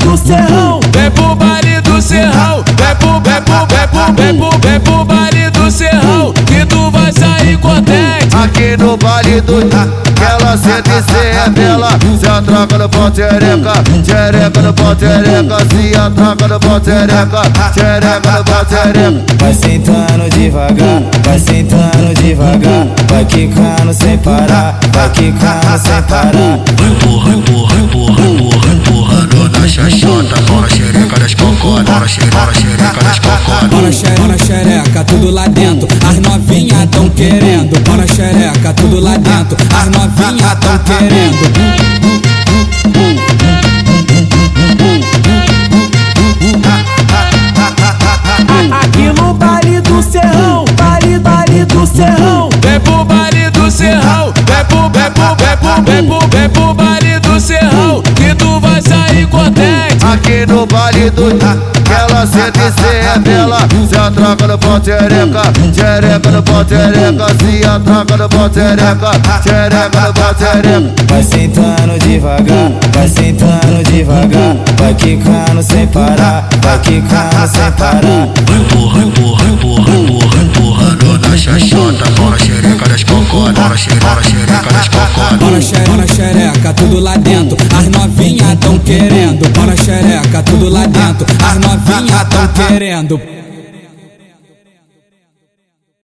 do serrão. Vem pro baile do serrão. Vem pro, vem pro, vem pro, vem pro, vem pro baile do serrão. Que tu vai sair contente. Aqui no baile do tá, ela CDC é dela. Se atraca no pau tereca, tereca no pau tereca. Se atraca no pau tereca, tereca no pau tereca. Vai sentando devagar, vai sentando devagar. Vai quicando sem parar, vai quicando sem parar. Vai empurra, empurra, empurra. Bola xereca das cocotas. Bora xereca, xereca, tudo lá dentro. As novinhas tão querendo. Bora xereca, tudo lá dentro. As novinhas tão querendo. No baile do que ela sente e se revela. Se atraca no pau tchereca, tchereca no pau tchereca. Se atraca no pau tchereca, tchereca no pau tchereca. Vai sentando devagar, vai sentando devagar. Vai quicando sem parar, vai quicando sem parar. Empurra, empurra, empurra, empurra, empurrando na xaxota. Bola xereca das cocotas, bola xereca das cocotas. Bora xereca, bora xereca, Bora xereca, tudo lá dentro. As novinhas tão querendo.